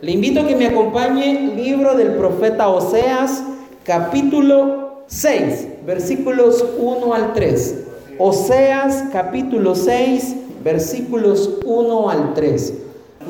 Le invito a que me acompañe libro del profeta Oseas, capítulo 6, versículos 1 al 3. Oseas, capítulo 6, versículos 1 al 3.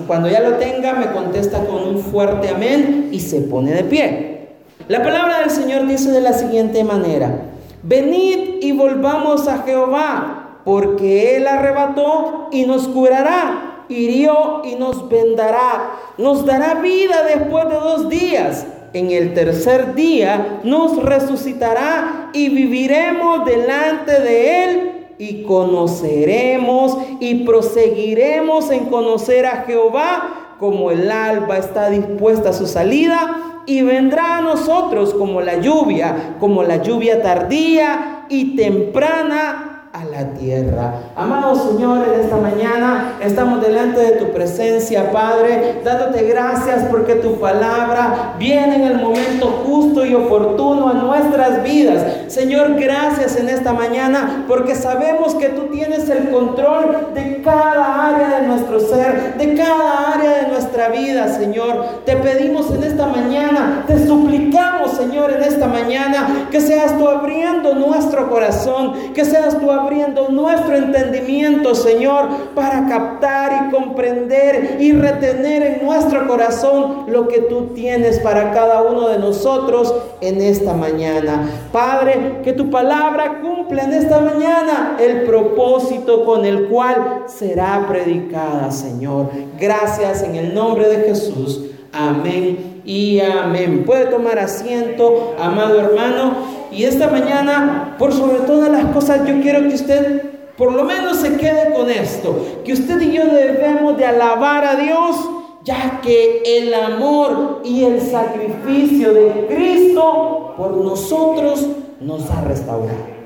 Cuando ya lo tenga, me contesta con un fuerte amén y se pone de pie. La palabra del Señor dice de la siguiente manera, venid y volvamos a Jehová, porque Él arrebató y nos curará hirió y nos vendará, nos dará vida después de dos días. En el tercer día nos resucitará y viviremos delante de Él y conoceremos y proseguiremos en conocer a Jehová como el alba está dispuesta a su salida y vendrá a nosotros como la lluvia, como la lluvia tardía y temprana a la tierra. Amado Señor, en esta mañana estamos delante de tu presencia, Padre, dándote gracias porque tu palabra viene en el momento justo y oportuno a nuestras vidas. Señor, gracias en esta mañana porque sabemos que tú tienes el control de cada área de nuestro ser, de cada área de nuestra vida, Señor. Te pedimos en esta mañana, te suplicamos, Señor, en esta mañana, que seas tú abriendo nuestro corazón, que seas tú abriendo nuestro entendimiento, Señor, para captar y comprender y retener en nuestro corazón lo que tú tienes para cada uno de nosotros en esta mañana. Padre, que tu palabra cumpla en esta mañana el propósito con el cual será predicada, Señor. Gracias en el nombre de Jesús. Amén y amén. Puede tomar asiento, amado hermano. Y esta mañana, por sobre todas las cosas, yo quiero que usted por lo menos se quede con esto, que usted y yo debemos de alabar a Dios, ya que el amor y el sacrificio de Cristo por nosotros nos ha restaurado.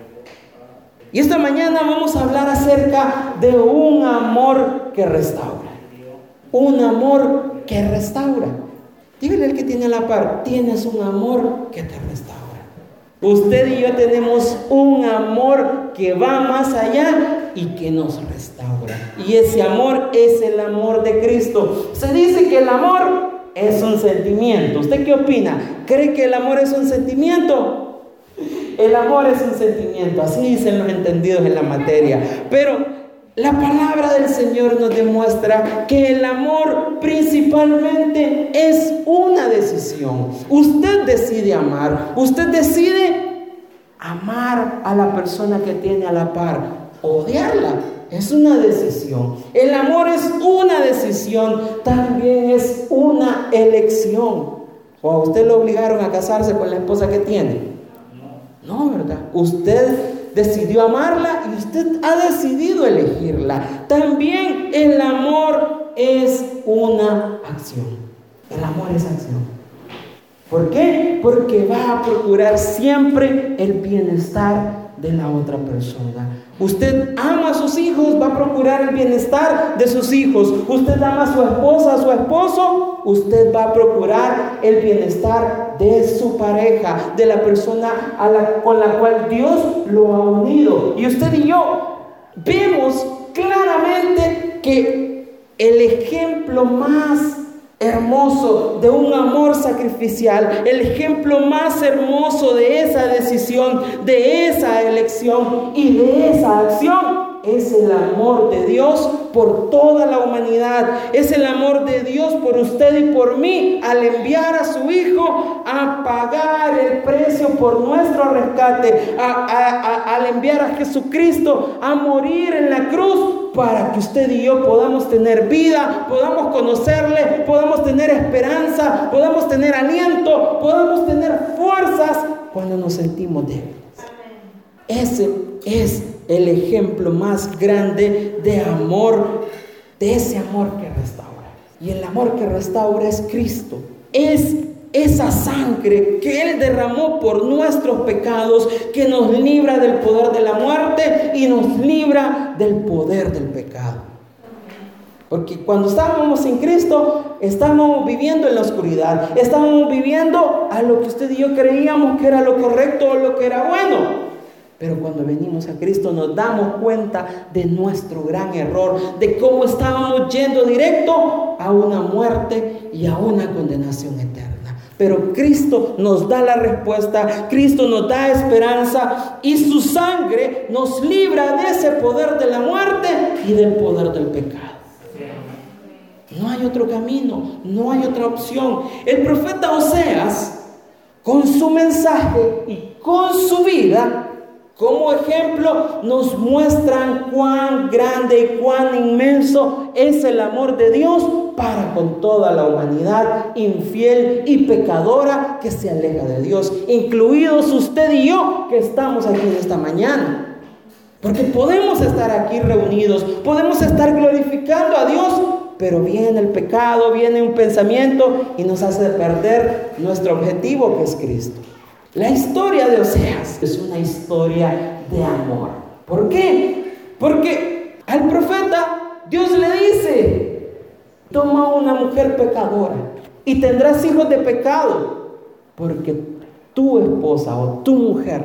Y esta mañana vamos a hablar acerca de un amor que restaura. Un amor que restaura. Dígale al que tiene la par, tienes un amor que te restaura. Usted y yo tenemos un amor que va más allá y que nos restaura. Y ese amor es el amor de Cristo. Se dice que el amor es un sentimiento. ¿Usted qué opina? ¿Cree que el amor es un sentimiento? El amor es un sentimiento, así dicen los entendidos en la materia. Pero la palabra del Señor nos demuestra que el amor principalmente es una decisión. Usted decide amar, usted decide amar a la persona que tiene a la par, odiarla. Es una decisión. El amor es una decisión, también es una elección. ¿O a usted lo obligaron a casarse con la esposa que tiene? No, ¿verdad? Usted decidió amarla y usted ha decidido elegirla. También el amor es una acción. El amor es acción. ¿Por qué? Porque va a procurar siempre el bienestar de la otra persona. Usted ama a sus hijos, va a procurar el bienestar de sus hijos. Usted ama a su esposa, a su esposo, usted va a procurar el bienestar de su pareja, de la persona con la cual Dios lo ha unido. Y usted y yo vemos claramente que el ejemplo más hermoso de un amor sacrificial, el ejemplo más hermoso de esa decisión, de esa elección y de esa acción es el amor de Dios por toda la humanidad. Es el amor de Dios por usted y por mí al enviar a su Hijo a pagar el precio por nuestro rescate, al enviar a Jesucristo a morir en la cruz para que usted y yo podamos tener vida, podamos conocerle, podamos tener esperanza, podamos tener aliento, podamos tener fuerzas cuando nos sentimos débiles. Ese es el ejemplo más grande de amor, de ese amor que restaura. Y el amor que restaura es Cristo. Es esa sangre que Él derramó por nuestros pecados, que nos libra del poder de la muerte y nos libra del poder del pecado. Porque cuando estábamos en Cristo, estábamos viviendo en la oscuridad, estábamos viviendo a lo que usted y yo creíamos que era lo correcto o lo que era bueno. Pero cuando venimos a Cristo nos damos cuenta de nuestro gran error, de cómo estábamos yendo directo a una muerte y a una condenación eterna. Pero Cristo nos da la respuesta, Cristo nos da esperanza y su sangre nos libra de ese poder de la muerte y del poder del pecado. No hay otro camino, no hay otra opción. El profeta Oseas, con su mensaje y con su vida, como ejemplo, nos muestran cuán grande y cuán inmenso es el amor de Dios para con toda la humanidad infiel y pecadora que se aleja de Dios, incluidos usted y yo que estamos aquí esta mañana. Porque podemos estar aquí reunidos, podemos estar glorificando a Dios, pero viene el pecado, viene un pensamiento y nos hace perder nuestro objetivo que es Cristo. La historia de Oseas es una historia de amor. ¿Por qué? Porque al profeta Dios le dice, toma una mujer pecadora y tendrás hijos de pecado, porque tu esposa o tu mujer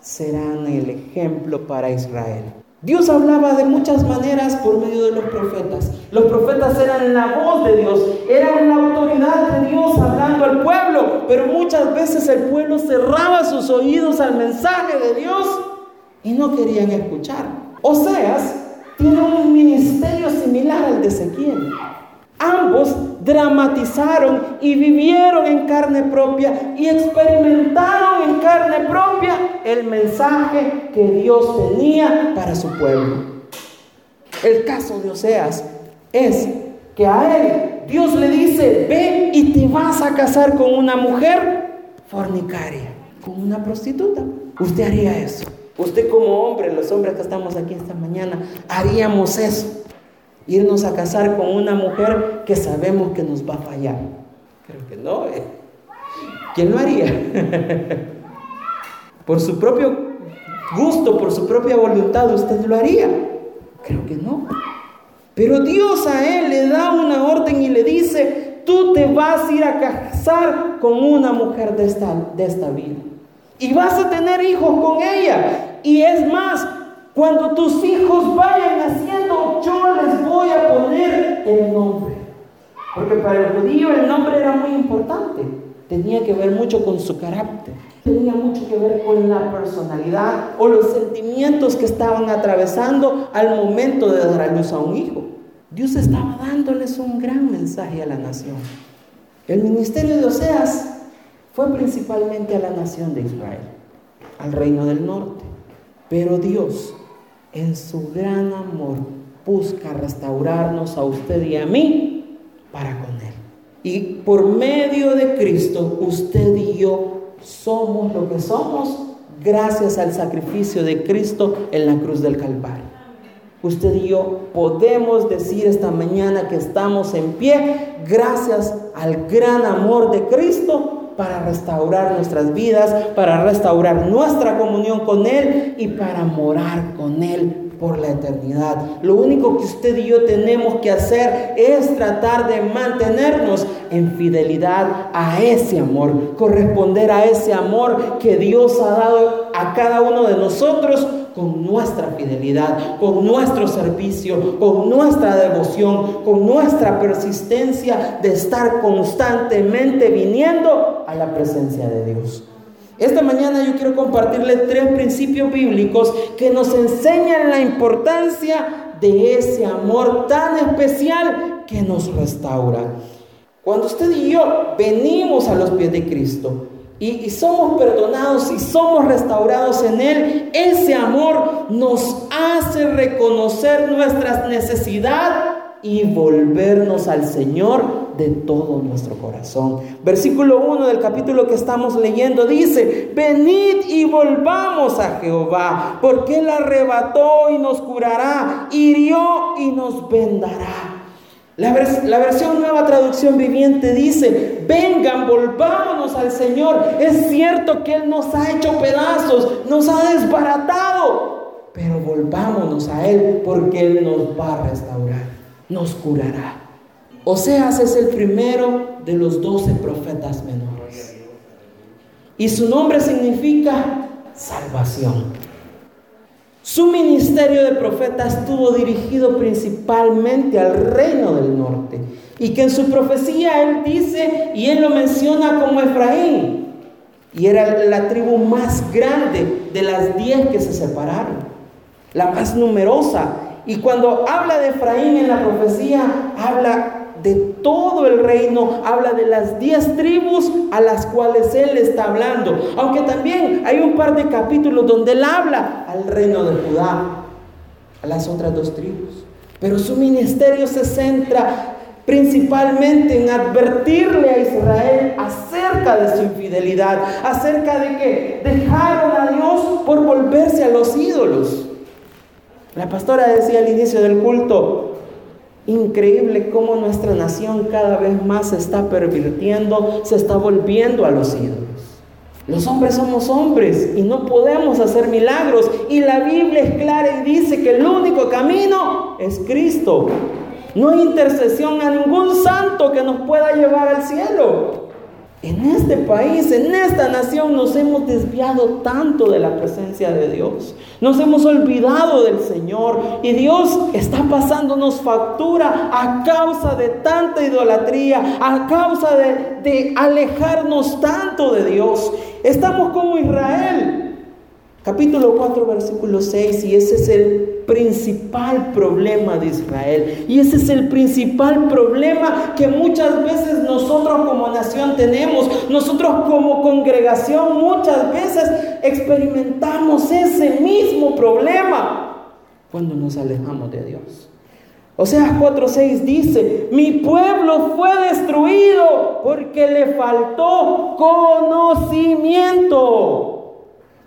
serán el ejemplo para Israel. Dios hablaba de muchas maneras por medio de los profetas. Los profetas eran la voz de Dios, eran la autoridad de Dios hablando al pueblo, pero muchas veces el pueblo cerraba sus oídos al mensaje de Dios y no querían escuchar. Oseas tiene un ministerio similar al de Ezequiel. Ambos dramatizaron y vivieron en carne propia y experimentaron en carne propia el mensaje que Dios tenía para su pueblo. El caso de Oseas es que a él Dios le dice, ve y te vas a casar con una mujer fornicaria, con una prostituta. Usted haría eso. Usted como hombre, los hombres que estamos aquí esta mañana, haríamos eso irnos a casar con una mujer que sabemos que nos va a fallar. Creo que no. ¿eh? ¿Quién lo haría? por su propio gusto, por su propia voluntad, usted lo haría. Creo que no. Pero Dios a él le da una orden y le dice, tú te vas a ir a casar con una mujer de esta, de esta vida. Y vas a tener hijos con ella. Y es más, cuando tus hijos vayan naciendo, yo les voy a poner el nombre. Porque para el judío el nombre era muy importante. Tenía que ver mucho con su carácter. Tenía mucho que ver con la personalidad o los sentimientos que estaban atravesando al momento de dar a luz a un hijo. Dios estaba dándoles un gran mensaje a la nación. El ministerio de Oseas fue principalmente a la nación de Israel, al reino del norte. Pero Dios en su gran amor, busca restaurarnos a usted y a mí para con Él. Y por medio de Cristo, usted y yo somos lo que somos gracias al sacrificio de Cristo en la cruz del Calvario. Usted y yo podemos decir esta mañana que estamos en pie gracias al gran amor de Cristo para restaurar nuestras vidas, para restaurar nuestra comunión con Él y para morar con Él por la eternidad. Lo único que usted y yo tenemos que hacer es tratar de mantenernos en fidelidad a ese amor, corresponder a ese amor que Dios ha dado a cada uno de nosotros con nuestra fidelidad, con nuestro servicio, con nuestra devoción, con nuestra persistencia de estar constantemente viniendo a la presencia de Dios. Esta mañana yo quiero compartirle tres principios bíblicos que nos enseñan la importancia de ese amor tan especial que nos restaura. Cuando usted y yo venimos a los pies de Cristo, y, somos perdonados y somos restaurados en Él, ese amor nos hace reconocer nuestras necesidades y volvernos al Señor de todo nuestro corazón. Versículo 1 del capítulo que estamos leyendo dice, venid y volvamos a Jehová, porque Él arrebató y nos curará, hirió y nos vendará. La, versión nueva traducción viviente dice, vengan, volvámonos al Señor. Es cierto que Él nos ha hecho pedazos, nos ha desbaratado, pero volvámonos a Él porque Él nos va a restaurar, nos curará. Oseas es el primero de los doce profetas menores. Y su nombre significa salvación. Su ministerio de profeta estuvo dirigido principalmente al reino del norte. Y que en su profecía él dice, y él lo menciona como Efraín, y era la tribu más grande de las diez que se separaron, la más numerosa. Y cuando habla de Efraín en la profecía, habla de todo el reino, habla de las diez tribus a las cuales él está hablando. Aunque también hay un par de capítulos donde él habla al reino de Judá, a las otras dos tribus. Pero su ministerio se centra principalmente en advertirle a Israel acerca de su infidelidad, acerca de que dejaron a Dios por volverse a los ídolos. La pastora decía al inicio del culto, Increíble cómo nuestra nación cada vez más se está pervirtiendo, se está volviendo a los ídolos. Los hombres somos hombres y no podemos hacer milagros. Y la Biblia es clara y dice que el único camino es Cristo. No hay intercesión a ningún santo que nos pueda llevar al cielo. En este país, en esta nación, nos hemos desviado tanto de la presencia de Dios. Nos hemos olvidado del Señor y Dios está pasándonos factura a causa de tanta idolatría, a causa de, alejarnos tanto de Dios. Estamos como Israel capítulo 4, versículo 6, y ese es el principal problema de Israel. Y ese es el principal problema que muchas veces nosotros como nación tenemos, nosotros como congregación muchas veces experimentamos ese mismo problema cuando nos alejamos de Dios. O sea, 4.6 dice, mi pueblo fue destruido porque le faltó conocimiento.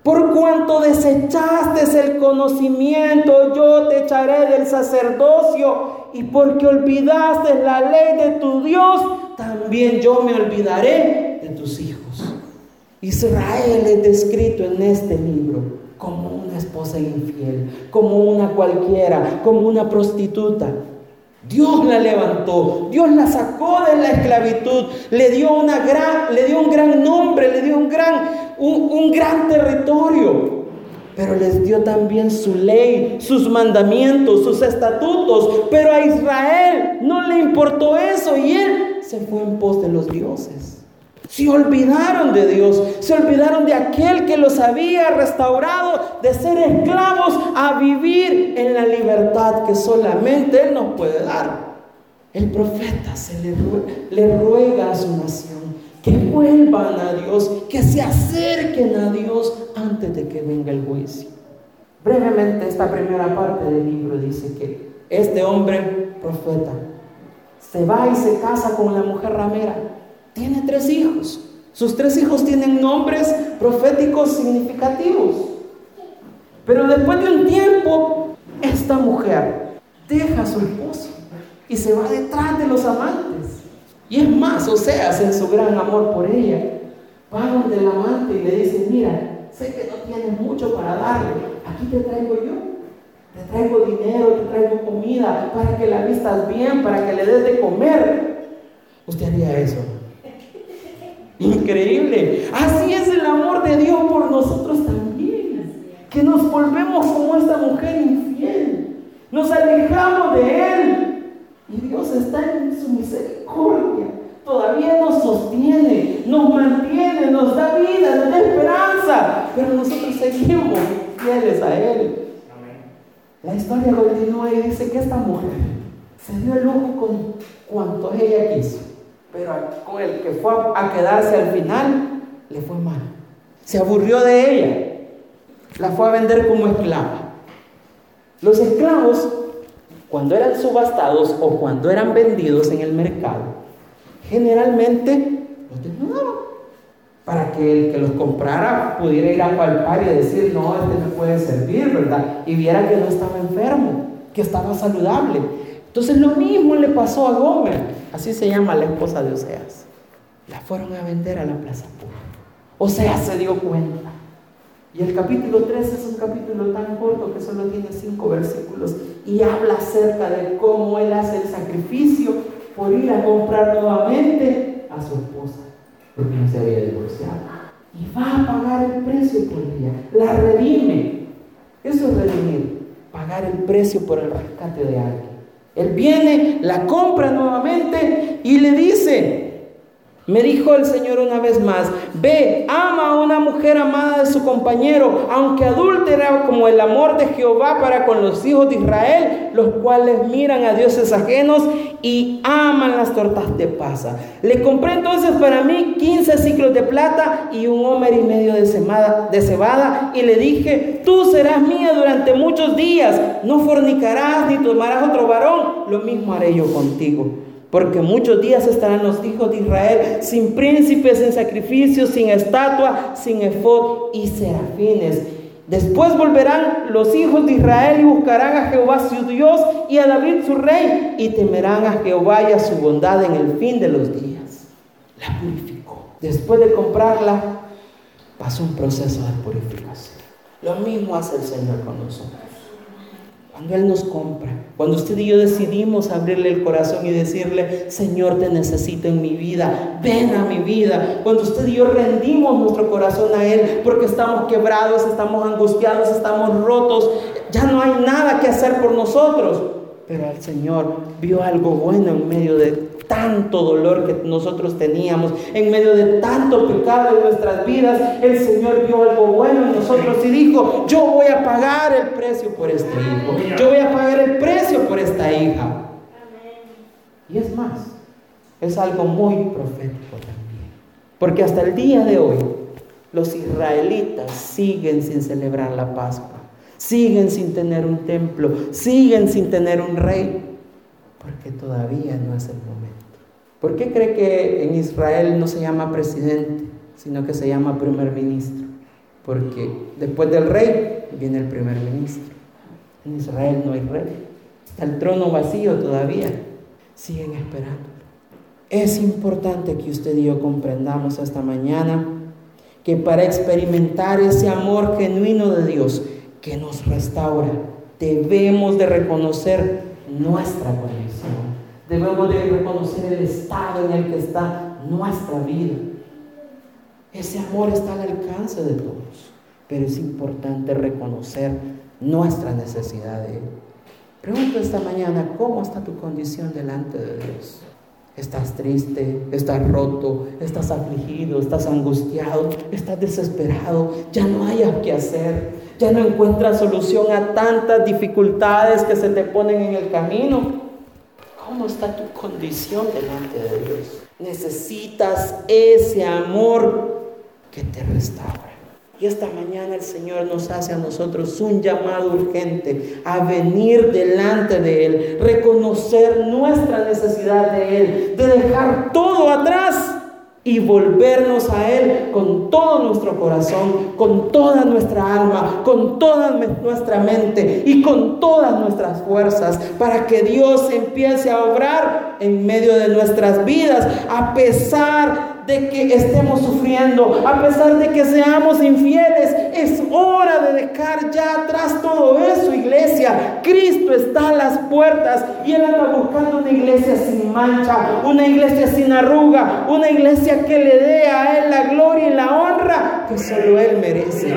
Por cuanto desechaste el conocimiento, yo te echaré del sacerdocio. Y porque olvidaste la ley de tu Dios, también yo me olvidaré de tus hijos. Israel es descrito en este libro como una esposa infiel, como una cualquiera, como una prostituta. Dios la levantó, Dios la sacó de la esclavitud, le dio, una gran, le dio un gran nombre, le dio un gran, un, un gran territorio, pero les dio también su ley, sus mandamientos, sus estatutos, pero a Israel no le importó eso y él se fue en pos de los dioses. Se olvidaron de Dios, se olvidaron de aquel que los había restaurado de ser esclavos a vivir en la libertad que solamente Él nos puede dar. El profeta se le, le ruega a su nación que vuelvan a Dios, que se acerquen a Dios antes de que venga el juicio. Brevemente, esta primera parte del libro dice que este hombre, profeta, se va y se casa con la mujer ramera tiene tres hijos. Sus tres hijos tienen nombres proféticos significativos. Pero después de un tiempo, esta mujer deja a su esposo y se va detrás de los amantes. Y es más, o sea, en su gran amor por ella, va donde el amante y le dice, mira, sé que no tienes mucho para darle, aquí te traigo yo. Te traigo dinero, te traigo comida, para que la vistas bien, para que le des de comer. Usted haría eso. Increíble. Así es el amor de Dios por nosotros también. Que nos volvemos como esta mujer infiel. Nos alejamos de Él. Y Dios está en su misericordia. Todavía nos sostiene, nos mantiene, nos da vida, nos da esperanza. Pero nosotros seguimos fieles a Él. La historia continúa y dice que esta mujer se dio el lujo con cuanto ella quiso pero con el que fue a quedarse al final, le fue mal. Se aburrió de ella. La fue a vender como esclava. Los esclavos, cuando eran subastados o cuando eran vendidos en el mercado, generalmente los desnudaban para que el que los comprara pudiera ir a palpar y decir, no, este me puede servir, ¿verdad? Y viera que no estaba enfermo, que estaba saludable. Entonces lo mismo le pasó a Gomer. Así se llama la esposa de Oseas. La fueron a vender a la plaza pública. Oseas se dio cuenta. Y el capítulo 3 es un capítulo tan corto que solo tiene cinco versículos y habla acerca de cómo él hace el sacrificio por ir a comprar nuevamente a su esposa, porque no se había divorciado. Y va a pagar el precio por ella, la redime. Eso es redimir, pagar el precio por el rescate de alguien. Él viene, la compra nuevamente y le dice, me dijo el Señor una vez más, ve, ama a una mujer amada de su compañero, aunque adúltera como el amor de Jehová para con los hijos de Israel, los cuales miran a dioses ajenos y aman las tortas de pasa. Le compré entonces para mí 15 ciclos de plata y un homer y medio de, de cebada y le dije, tú serás mía durante muchos días, no fornicarás ni tomarás otro varón, lo mismo haré yo contigo. Porque muchos días estarán los hijos de Israel sin príncipes, sin sacrificios, sin estatua, sin efod y serafines. Después volverán los hijos de Israel y buscarán a Jehová su Dios y a David su rey y temerán a Jehová y a su bondad en el fin de los días. La purificó. Después de comprarla, pasó un proceso de purificación. Lo mismo hace el Señor con nosotros. Cuando Él nos compra, cuando usted y yo decidimos abrirle el corazón y decirle, Señor, te necesito en mi vida, ven a mi vida. Cuando usted y yo rendimos nuestro corazón a Él porque estamos quebrados, estamos angustiados, estamos rotos, ya no hay nada que hacer por nosotros. Pero el Señor vio algo bueno en medio de tanto dolor que nosotros teníamos, en medio de tanto pecado en nuestras vidas, el Señor vio algo bueno en nosotros y dijo, yo voy a pagar el precio por este hijo, yo voy a pagar el precio por esta hija. Y es más, es algo muy profético también, porque hasta el día de hoy los israelitas siguen sin celebrar la Pascua, siguen sin tener un templo, siguen sin tener un rey, porque todavía no es el momento. ¿Por qué cree que en Israel no se llama presidente, sino que se llama primer ministro? Porque después del rey viene el primer ministro. En Israel no hay rey. Está el trono vacío todavía. Siguen esperando. Es importante que usted y yo comprendamos esta mañana que para experimentar ese amor genuino de Dios que nos restaura, debemos de reconocer nuestra condición Debemos de reconocer el estado en el que está nuestra vida. Ese amor está al alcance de todos, pero es importante reconocer nuestra necesidad de Él. Pregunto esta mañana, ¿cómo está tu condición delante de Dios? ¿Estás triste? ¿Estás roto? ¿Estás afligido? ¿Estás angustiado? ¿Estás desesperado? Ya no hay qué hacer. Ya no encuentras solución a tantas dificultades que se te ponen en el camino. ¿Cómo está tu condición delante de Dios? Necesitas ese amor que te restaura. Y esta mañana el Señor nos hace a nosotros un llamado urgente a venir delante de Él, reconocer nuestra necesidad de Él, de dejar todo atrás y volvernos a Él con todo nuestro corazón, con toda nuestra alma, con toda nuestra mente y con todas nuestras fuerzas, para que Dios empiece a obrar en medio de nuestras vidas, a pesar de que estemos sufriendo, a pesar de que seamos infieles, es hora de dejar ya atrás todo eso, iglesia. Cristo está a las puertas y Él anda buscando una iglesia sin mancha, una iglesia sin arruga, una iglesia que le dé a Él la gloria y la honra que solo Él merece.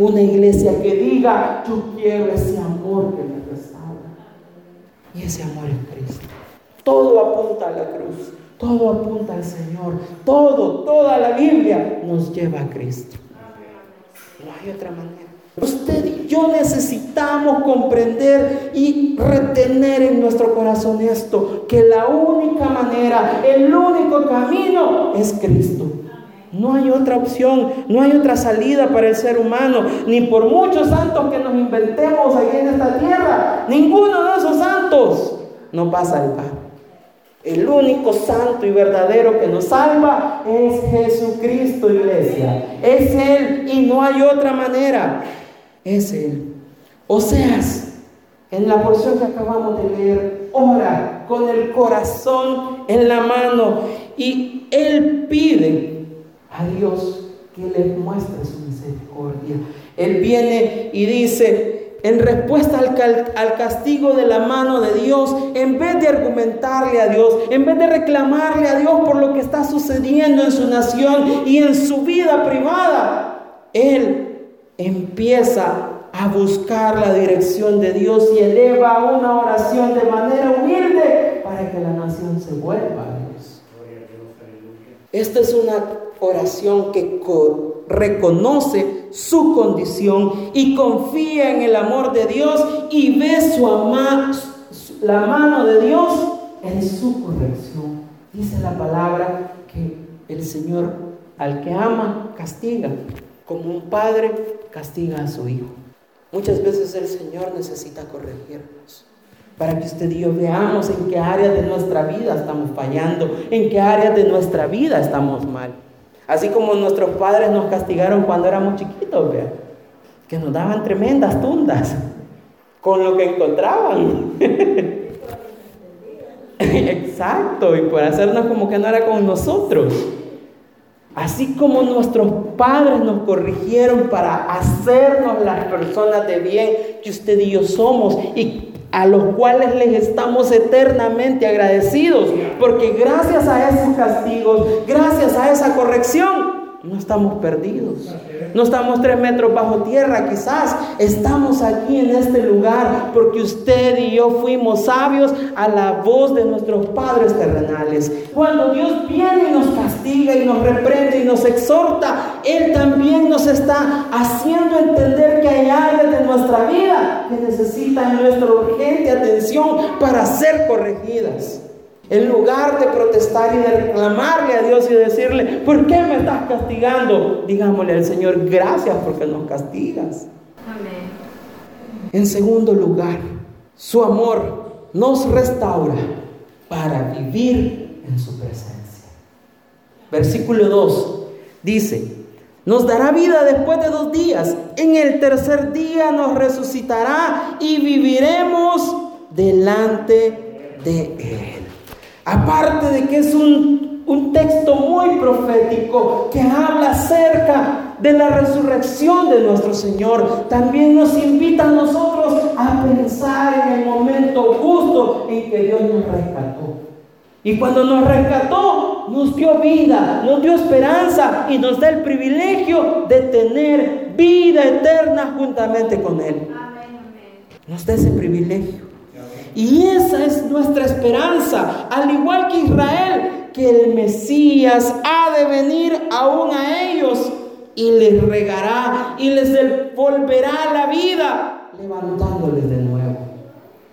Una iglesia que diga, yo quiero ese amor que me restaura. Y ese amor es Cristo. Todo apunta a la cruz. Todo apunta al Señor. Todo, toda la Biblia nos lleva a Cristo. No hay otra manera. Usted y yo necesitamos comprender y retener en nuestro corazón esto, que la única manera, el único camino es Cristo. No hay otra opción, no hay otra salida para el ser humano, ni por muchos santos que nos inventemos aquí en esta tierra, ninguno de esos santos nos va a salvar. El único santo y verdadero que nos salva es Jesucristo, iglesia. Es Él y no hay otra manera. Es Él. Oseas, en la porción que acabamos de leer, ora con el corazón en la mano y Él pide a Dios que le muestre su misericordia. Él viene y dice, en respuesta al, castigo de la mano de Dios, en vez de argumentarle a Dios, en vez de reclamarle a Dios por lo que está sucediendo en su nación y en su vida privada, Él empieza a buscar la dirección de Dios y eleva una oración de manera humilde para que la nación se vuelva a Dios. Esta es una oración que reconoce su condición y confía en el amor de Dios y ve su la mano de Dios en su corrección. Dice la palabra que el Señor al que ama castiga, como un padre castiga a su hijo. Muchas veces el Señor necesita corregirnos para que usted y yo veamos en qué áreas de nuestra vida estamos fallando, en qué áreas de nuestra vida estamos mal. Así como nuestros padres nos castigaron cuando éramos chiquitos, que nos daban tremendas tundas con lo que encontraban. Exacto, y por hacernos como que no era con nosotros. Así como nuestros padres nos corrigieron para hacernos las personas de bien que usted y yo somos y a los cuales les estamos eternamente agradecidos, porque gracias a esos castigos, gracias a esa corrección, no estamos perdidos. No estamos tres metros bajo tierra, quizás. Estamos aquí en este lugar porque usted y yo fuimos sabios a la voz de nuestros padres terrenales. Cuando Dios viene y nos castiga y nos reprende y nos exhorta, Él también nos está haciendo entender que hay áreas de nuestra vida que necesitan nuestra urgente atención para ser corregidas. En lugar de protestar y de reclamarle a Dios y decirle, ¿por qué me estás castigando? Digámosle al Señor, gracias porque nos castigas. Amén. En segundo lugar, su amor nos restaura para vivir en su presencia. Versículo 2 dice, nos dará vida después de dos días. En el tercer día nos resucitará y viviremos delante de Él. Aparte de que es un, un texto muy profético que habla acerca de la resurrección de nuestro Señor, también nos invita a nosotros a pensar en el momento justo en que Dios nos rescató. Y cuando nos rescató, nos dio vida, nos dio esperanza y nos da el privilegio de tener vida eterna juntamente con Él. Nos da ese privilegio. Y esa es nuestra esperanza, al igual que Israel, que el Mesías ha de venir aún a ellos y les regará y les devolverá la vida, levantándoles de nuevo.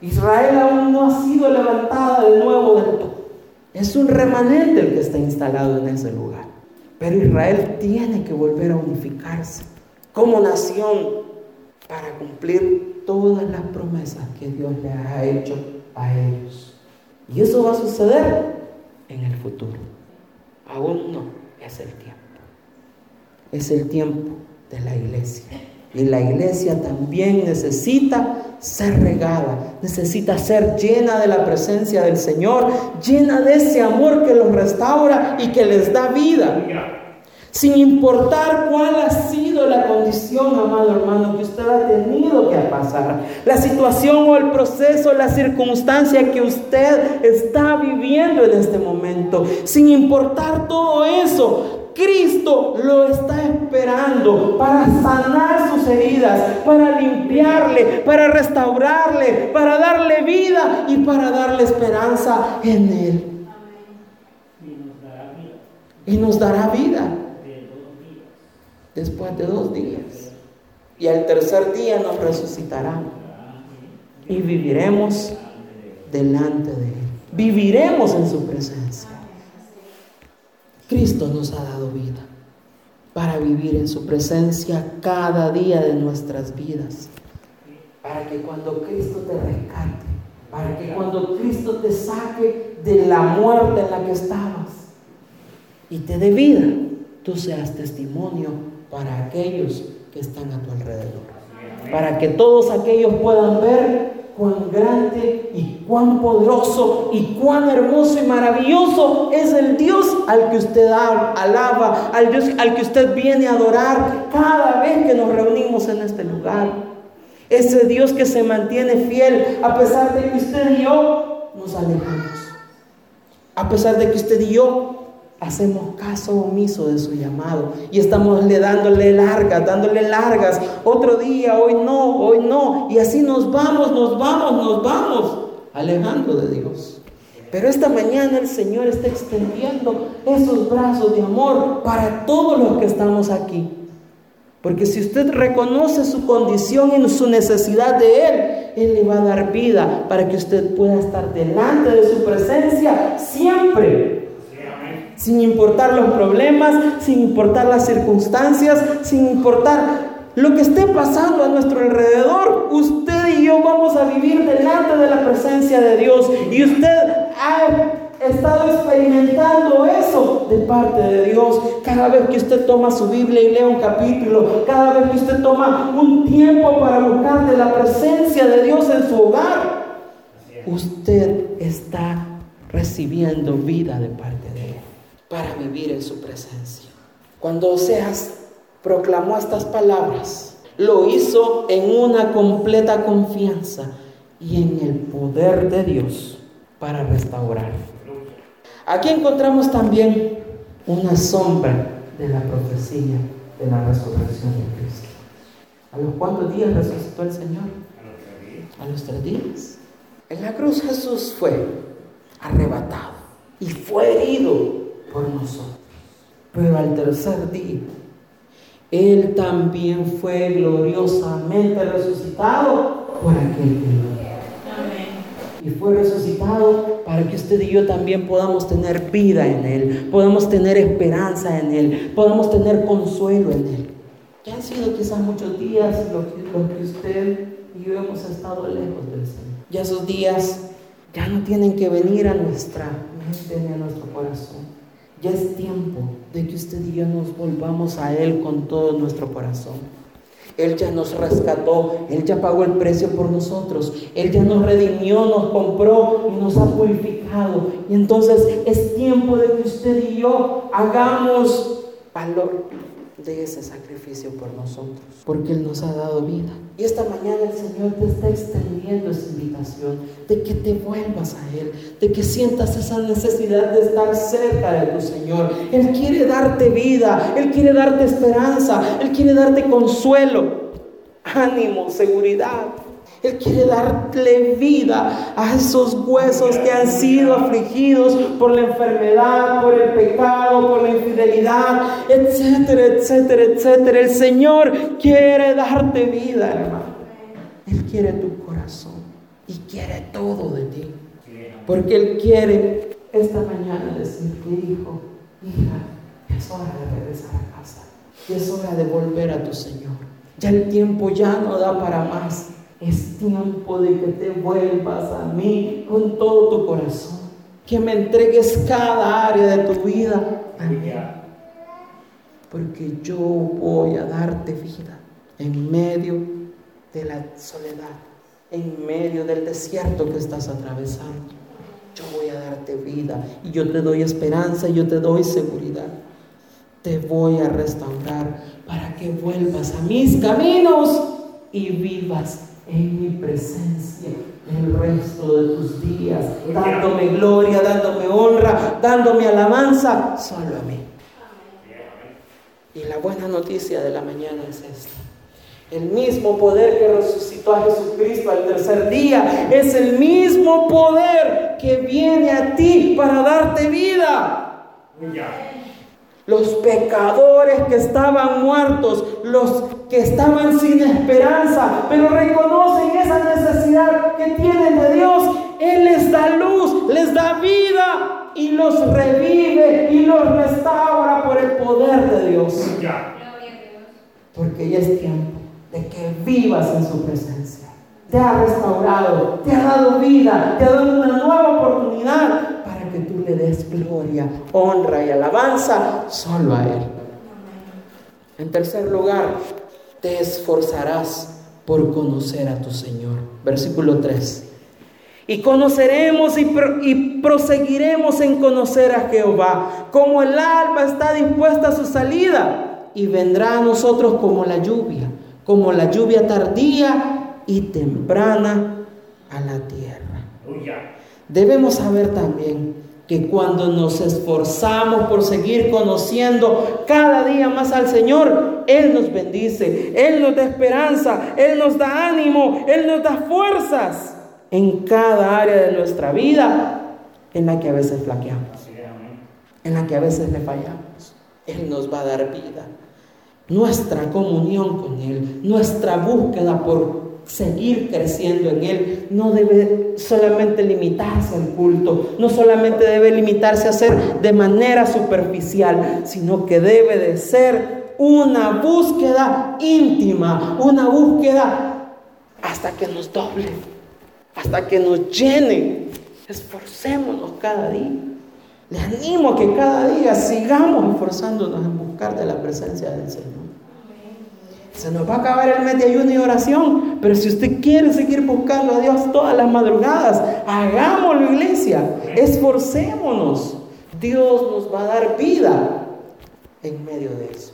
Israel aún no ha sido levantada de nuevo del todo. Es un remanente el que está instalado en ese lugar. Pero Israel tiene que volver a unificarse como nación para cumplir todas las promesas que Dios le ha hecho a ellos. Y eso va a suceder en el futuro. Aún no es el tiempo. Es el tiempo de la iglesia. Y la iglesia también necesita ser regada, necesita ser llena de la presencia del Señor, llena de ese amor que los restaura y que les da vida sin importar cuál ha sido la condición, amado hermano, que usted ha tenido que pasar, la situación o el proceso, la circunstancia que usted está viviendo en este momento, sin importar todo eso, Cristo lo está esperando para sanar sus heridas, para limpiarle, para restaurarle, para darle vida y para darle esperanza en Él. Y nos dará vida después de dos días. Y al tercer día nos resucitará. Y viviremos delante de Él. Viviremos en su presencia. Cristo nos ha dado vida para vivir en su presencia cada día de nuestras vidas. Para que cuando Cristo te rescate, para que cuando Cristo te saque de la muerte en la que estabas y te dé vida, tú seas testimonio para aquellos que están a tu alrededor. Para que todos aquellos puedan ver cuán grande y cuán poderoso y cuán hermoso y maravilloso es el Dios al que usted alaba, al Dios al que usted viene a adorar cada vez que nos reunimos en este lugar. Ese Dios que se mantiene fiel a pesar de que usted y yo nos alejamos. A pesar de que usted y yo hacemos caso omiso de su llamado y estamos le dándole largas, dándole largas, otro día, hoy no, hoy no, y así nos vamos, nos vamos, nos vamos, alejando de Dios. Pero esta mañana el Señor está extendiendo esos brazos de amor para todos los que estamos aquí. Porque si usted reconoce su condición y su necesidad de Él, Él le va a dar vida para que usted pueda estar delante de su presencia siempre. Sin importar los problemas, sin importar las circunstancias, sin importar lo que esté pasando a nuestro alrededor, usted y yo vamos a vivir delante de la presencia de Dios. Y usted ha estado experimentando eso de parte de Dios. Cada vez que usted toma su Biblia y lee un capítulo, cada vez que usted toma un tiempo para buscar de la presencia de Dios en su hogar, usted está recibiendo vida de parte de Él para vivir en su presencia. Cuando Oseas proclamó estas palabras, lo hizo en una completa confianza y en el poder de Dios para restaurar. Aquí encontramos también una sombra de la profecía de la resurrección de Cristo. ¿A los cuántos días resucitó el Señor? A los tres días. En la cruz Jesús fue arrebatado y fue herido por nosotros. Pero al tercer día, Él también fue gloriosamente resucitado por aquel que y fue resucitado para que usted y yo también podamos tener vida en Él, podamos tener esperanza en Él, podamos tener consuelo en Él. Ya han sido quizás muchos días los que, usted y yo hemos estado lejos del Señor. Ya esos días ya no tienen que venir a nuestra mente ni a nuestro corazón. Ya es tiempo de que usted y yo nos volvamos a Él con todo nuestro corazón. Él ya nos rescató, Él ya pagó el precio por nosotros, Él ya nos redimió, nos compró y nos ha purificado. Y entonces es tiempo de que usted y yo hagamos valor de ese sacrificio por nosotros, porque Él nos ha dado vida. Y esta mañana el Señor te está extendiendo esa invitación de que te vuelvas a Él, de que sientas esa necesidad de estar cerca de tu Señor. Él quiere darte vida, Él quiere darte esperanza, Él quiere darte consuelo, ánimo, seguridad. Él quiere darle vida a esos huesos que han sido afligidos por la enfermedad, por el pecado, por la infidelidad, etcétera, etcétera, etcétera. El Señor quiere darte vida, hermano. Él quiere tu corazón y quiere todo de ti. Porque Él quiere esta mañana decirte, hijo, hija, es hora de regresar a casa. Y es hora de volver a tu Señor. Ya el tiempo ya no da para más. Es tiempo de que te vuelvas a mí con todo tu corazón. Que me entregues cada área de tu vida Porque yo voy a darte vida en medio de la soledad, en medio del desierto que estás atravesando. Yo voy a darte vida y yo te doy esperanza y yo te doy seguridad. Te voy a restaurar para que vuelvas a mis caminos y vivas en mi presencia el resto de tus días, dándome gloria, dándome honra, dándome alabanza, solo a mí. Y la buena noticia de la mañana es esta. El mismo poder que resucitó a Jesucristo al tercer día es el mismo poder que viene a ti para darte vida. Los pecadores que estaban muertos, los que estaban sin esperanza, pero reconocen esa necesidad que tienen de Dios. Él les da luz, les da vida y los revive y los restaura por el poder de Dios. Porque ya es tiempo de que vivas en su presencia. Te ha restaurado, te ha dado vida, te ha dado una nueva oportunidad que tú le des gloria, honra y alabanza solo a Él. En tercer lugar, te esforzarás por conocer a tu Señor. Versículo 3. Y conoceremos y, y, proseguiremos en conocer a Jehová, como el alma está dispuesta a su salida, y vendrá a nosotros como la lluvia, como la lluvia tardía y temprana a la tierra. Debemos saber también que cuando nos esforzamos por seguir conociendo cada día más al Señor, Él nos bendice, Él nos da esperanza, Él nos da ánimo, Él nos da fuerzas en cada área de nuestra vida en la que a veces flaqueamos, en la que a veces le fallamos. Él nos va a dar vida. Nuestra comunión con Él, nuestra búsqueda por seguir creciendo en Él no debe solamente limitarse al culto, no solamente debe limitarse a ser de manera superficial, sino que debe de ser una búsqueda íntima, una búsqueda hasta que nos doble, hasta que nos llene. Esforcémonos cada día. Le animo a que cada día sigamos esforzándonos en buscar de la presencia del Señor. Se nos va a acabar el mes de y oración, pero si usted quiere seguir buscando a Dios todas las madrugadas, hagámoslo iglesia, esforcémonos. Dios nos va a dar vida en medio de eso.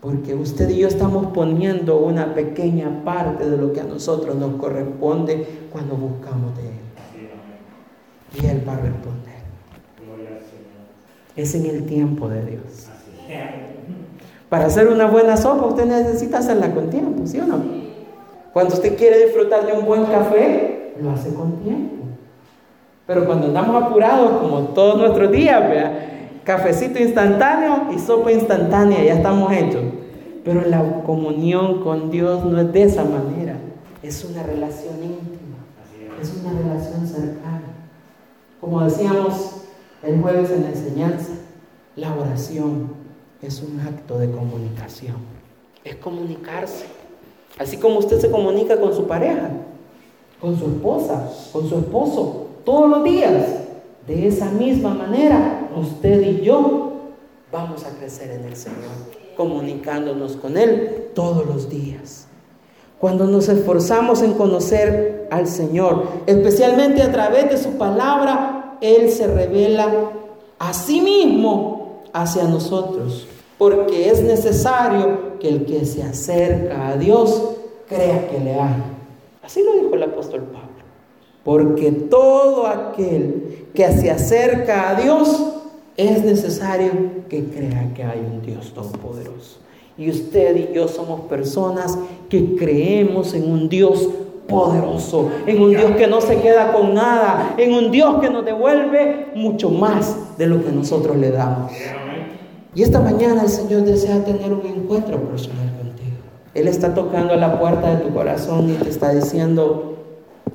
Porque usted y yo estamos poniendo una pequeña parte de lo que a nosotros nos corresponde cuando buscamos de Él. Y Él va a responder. Es en el tiempo de Dios. Para hacer una buena sopa usted necesita hacerla con tiempo, ¿sí o no? Cuando usted quiere disfrutar de un buen café, lo hace con tiempo. Pero cuando andamos apurados, como todos nuestros días, cafecito instantáneo y sopa instantánea, ya estamos hechos. Pero la comunión con Dios no es de esa manera. Es una relación íntima. Es una relación cercana. Como decíamos el jueves en la enseñanza, la oración es un acto de comunicación. Es comunicarse. Así como usted se comunica con su pareja, con su esposa, con su esposo, todos los días. De esa misma manera, usted y yo vamos a crecer en el Señor, comunicándonos con Él todos los días. Cuando nos esforzamos en conocer al Señor, especialmente a través de su palabra, Él se revela a sí mismo hacia nosotros porque es necesario que el que se acerca a Dios crea que le hay. Así lo dijo el apóstol Pablo. Porque todo aquel que se acerca a Dios es necesario que crea que hay un Dios todopoderoso. Y usted y yo somos personas que creemos en un Dios poderoso, en un Dios que no se queda con nada, en un Dios que nos devuelve mucho más de lo que nosotros le damos. Y esta mañana el Señor desea tener un encuentro personal contigo. Él está tocando a la puerta de tu corazón y te está diciendo,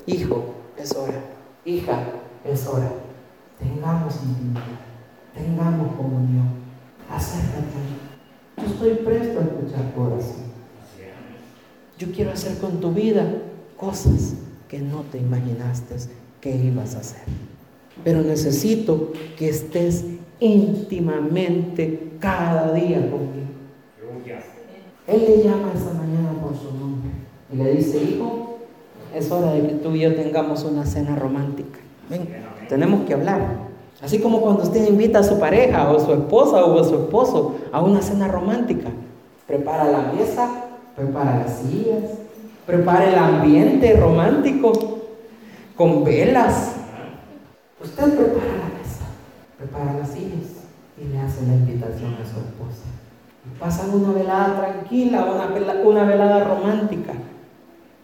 hijo, es hora, hija, es hora. Tengamos intimidad, tengamos comunión. Acércate. Yo estoy presto a escuchar tu oración. Yo quiero hacer con tu vida cosas que no te imaginaste que ibas a hacer. Pero necesito que estés íntimamente cada día conmigo. Él le llama esa mañana por su nombre y le dice, hijo, es hora de que tú y yo tengamos una cena romántica. Ven, tenemos que hablar. Así como cuando usted invita a su pareja o su esposa o a su esposo a una cena romántica. Prepara la mesa, prepara las sillas, prepara el ambiente romántico con velas. Usted prepara la mesa, prepara las sillas y le hace la invitación a su esposa. Pasan una velada tranquila, una, una velada romántica,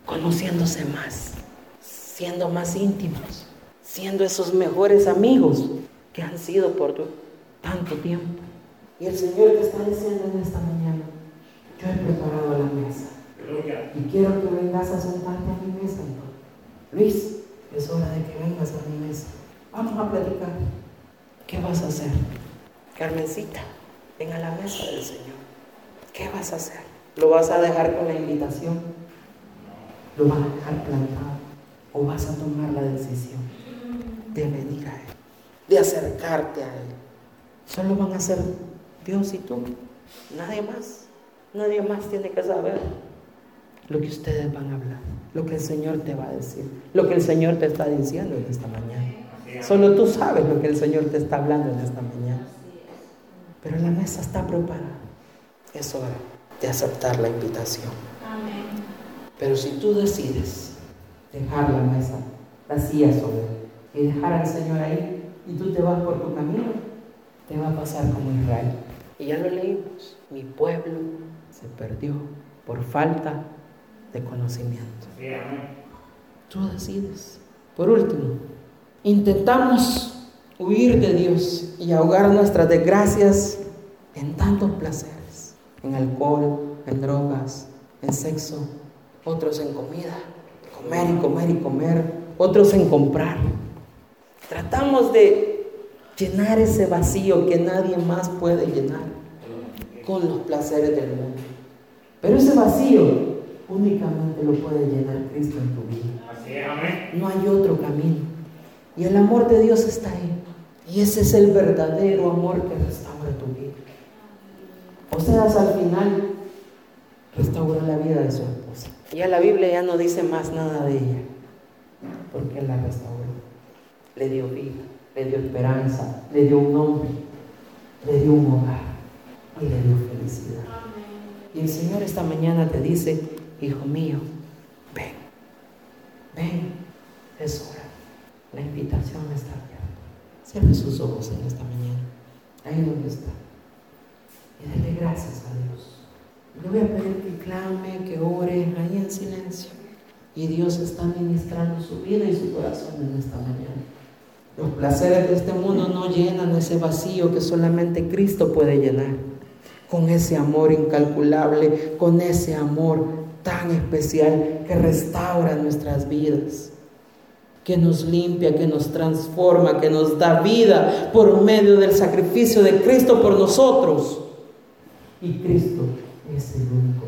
conociéndose más, siendo más íntimos, siendo esos mejores amigos que han sido por tanto tiempo. Y el Señor te está diciendo en esta mañana, yo he preparado la mesa. Y quiero que vengas a sentarte a mi mesa. Luis, es hora de que vengas a mi mesa. Vamos a platicar. ¿Qué vas a hacer? Carmencita, ven a la mesa del Señor. ¿Qué vas a hacer? ¿Lo vas a dejar con la invitación? ¿Lo vas a dejar plantado? ¿O vas a tomar la decisión de venir a Él? De acercarte a Él. Solo van a ser Dios y tú. Nadie más. Nadie más tiene que saber lo que ustedes van a hablar. Lo que el Señor te va a decir. Lo que el Señor te está diciendo en esta mañana. Solo tú sabes lo que el Señor te está hablando en esta mañana. Pero la mesa está preparada. Es hora de aceptar la invitación. Pero si tú decides dejar la mesa vacía sobre y dejar al Señor ahí y tú te vas por tu camino, te va a pasar como Israel. Y ya lo leímos, mi pueblo se perdió por falta de conocimiento. Tú decides. Por último, intentamos huir de Dios y ahogar nuestras desgracias en tantos placeres, en alcohol, en drogas, en sexo, otros en comida, comer y comer y comer, otros en comprar. Tratamos de llenar ese vacío que nadie más puede llenar con los placeres del mundo. Pero ese vacío únicamente lo puede llenar Cristo en tu vida. No hay otro camino. Y el amor de Dios está ahí. Y ese es el verdadero amor que restaura tu vida. O sea, al final restauró la vida de su esposa. Ya la Biblia ya no dice más nada de ella, porque la restauró. Le dio vida, le dio esperanza, le dio un nombre, le dio un hogar y le dio felicidad. Y el Señor esta mañana te dice, hijo mío, ven, ven, es hora. La invitación está abierta. Cierre sus ojos en esta mañana, ahí donde está. Y dele gracias a Dios. Le voy a pedir que clame, que ore ahí en silencio. Y Dios está ministrando su vida y su corazón en esta mañana. Los placeres de este mundo no llenan ese vacío que solamente Cristo puede llenar. Con ese amor incalculable, con ese amor tan especial que restaura nuestras vidas, que nos limpia, que nos transforma, que nos da vida por medio del sacrificio de Cristo por nosotros. Y Cristo es el único